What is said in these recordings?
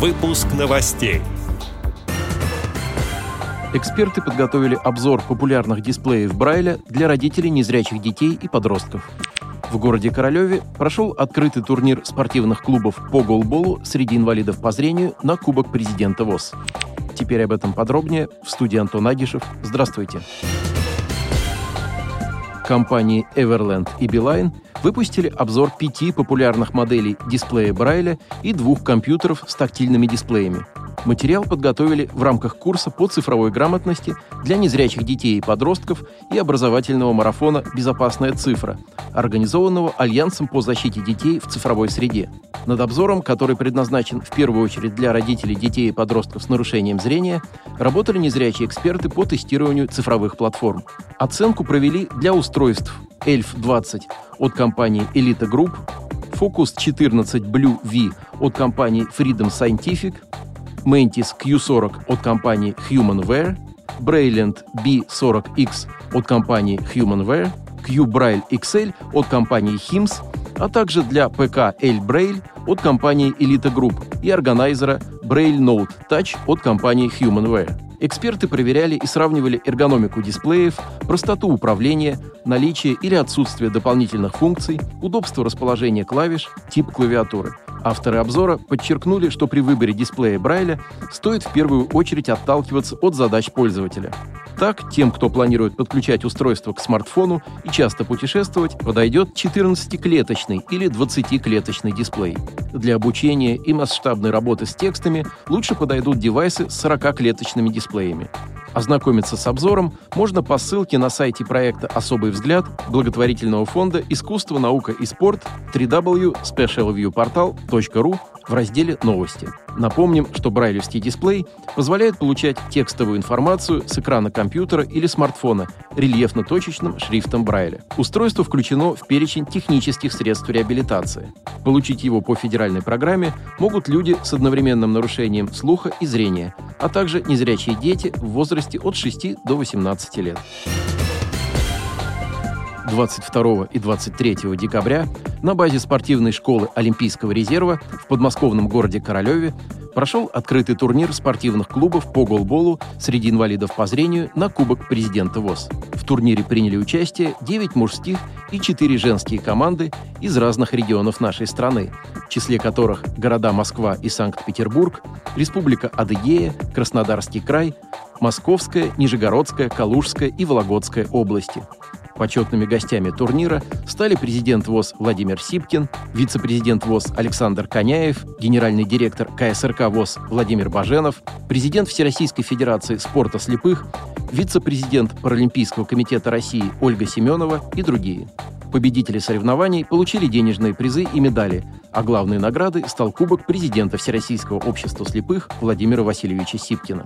Выпуск новостей. Эксперты подготовили обзор популярных дисплеев Брайля для родителей незрячих детей и подростков. В городе Королеве прошел открытый турнир спортивных клубов по голболу среди инвалидов по зрению на Кубок президента ВОЗ. Теперь об этом подробнее в студии Антон Агишев. Здравствуйте. Компании Everland и Beeline выпустили обзор пяти популярных моделей дисплея Брайля и двух компьютеров с тактильными дисплеями – Материал подготовили в рамках курса по цифровой грамотности для незрячих детей и подростков и образовательного марафона «Безопасная цифра», организованного Альянсом по защите детей в цифровой среде. Над обзором, который предназначен в первую очередь для родителей детей и подростков с нарушением зрения, работали незрячие эксперты по тестированию цифровых платформ. Оценку провели для устройств ELF-20 от компании Elite Group, Focus 14 Blue V от компании Freedom Scientific – Mantis Q40 от компании HumanWare, Brilliant B40X от компании HumanWare, Q-Braille XL от компании HIMS, а также для ПК L-Braille от компании Elite Group и органайзера Braille Note Touch от компании HumanWare. Эксперты проверяли и сравнивали эргономику дисплеев, простоту управления, наличие или отсутствие дополнительных функций, удобство расположения клавиш, тип клавиатуры – Авторы обзора подчеркнули, что при выборе дисплея Брайля стоит в первую очередь отталкиваться от задач пользователя. Так, тем, кто планирует подключать устройство к смартфону и часто путешествовать, подойдет 14-клеточный или 20-клеточный дисплей. Для обучения и масштабной работы с текстами лучше подойдут девайсы с 40-клеточными дисплеями. Ознакомиться с обзором можно по ссылке на сайте проекта «Особый взгляд» благотворительного фонда «Искусство, наука и спорт» www.specialviewportal.ru в разделе «Новости». Напомним, что брайлевский дисплей позволяет получать текстовую информацию с экрана компьютера или смартфона рельефно-точечным шрифтом Брайля. Устройство включено в перечень технических средств реабилитации. Получить его по федеральной программе могут люди с одновременным нарушением слуха и зрения, а также незрячие дети в возрасте от 6 до 18 лет. 22 и 23 декабря на базе спортивной школы Олимпийского резерва в подмосковном городе Королеве прошел открытый турнир спортивных клубов по голболу среди инвалидов по зрению на Кубок президента ВОЗ. В турнире приняли участие 9 мужских и 4 женские команды из разных регионов нашей страны, в числе которых города Москва и Санкт-Петербург, Республика Адыгея, Краснодарский край, Московская, Нижегородская, Калужская и Вологодская области – Почетными гостями турнира стали президент ВОЗ Владимир Сипкин, вице-президент ВОЗ Александр Коняев, генеральный директор КСРК ВОЗ Владимир Баженов, президент Всероссийской Федерации спорта слепых, вице-президент Паралимпийского комитета России Ольга Семенова и другие. Победители соревнований получили денежные призы и медали, а главной наградой стал Кубок президента Всероссийского общества слепых Владимира Васильевича Сипкина.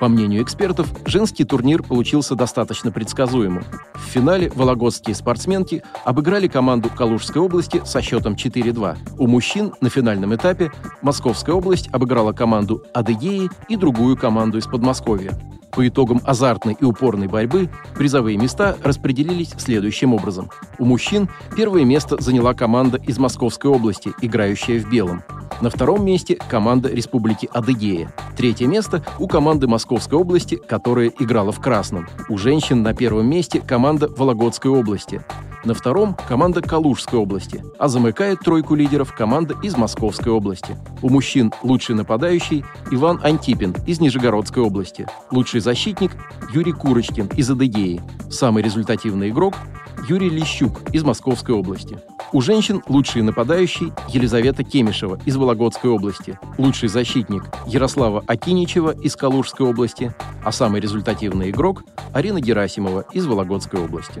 По мнению экспертов, женский турнир получился достаточно предсказуемым. В финале вологодские спортсменки обыграли команду Калужской области со счетом 4-2. У мужчин на финальном этапе Московская область обыграла команду Адыгеи и другую команду из Подмосковья. По итогам азартной и упорной борьбы призовые места распределились следующим образом. У мужчин первое место заняла команда из Московской области, играющая в белом. На втором месте команда Республики Адыгея. Третье место у команды Московской области, которая играла в красном. У женщин на первом месте команда Вологодской области. На втором – команда Калужской области, а замыкает тройку лидеров команда из Московской области. У мужчин лучший нападающий Иван Антипин из Нижегородской области. Лучший защитник Юрий Курочкин из Адыгеи. Самый результативный игрок Юрий Лещук из Московской области. У женщин лучший нападающий Елизавета Кемишева из Вологодской области, лучший защитник Ярослава Акиничева из Калужской области, а самый результативный игрок Арина Герасимова из Вологодской области.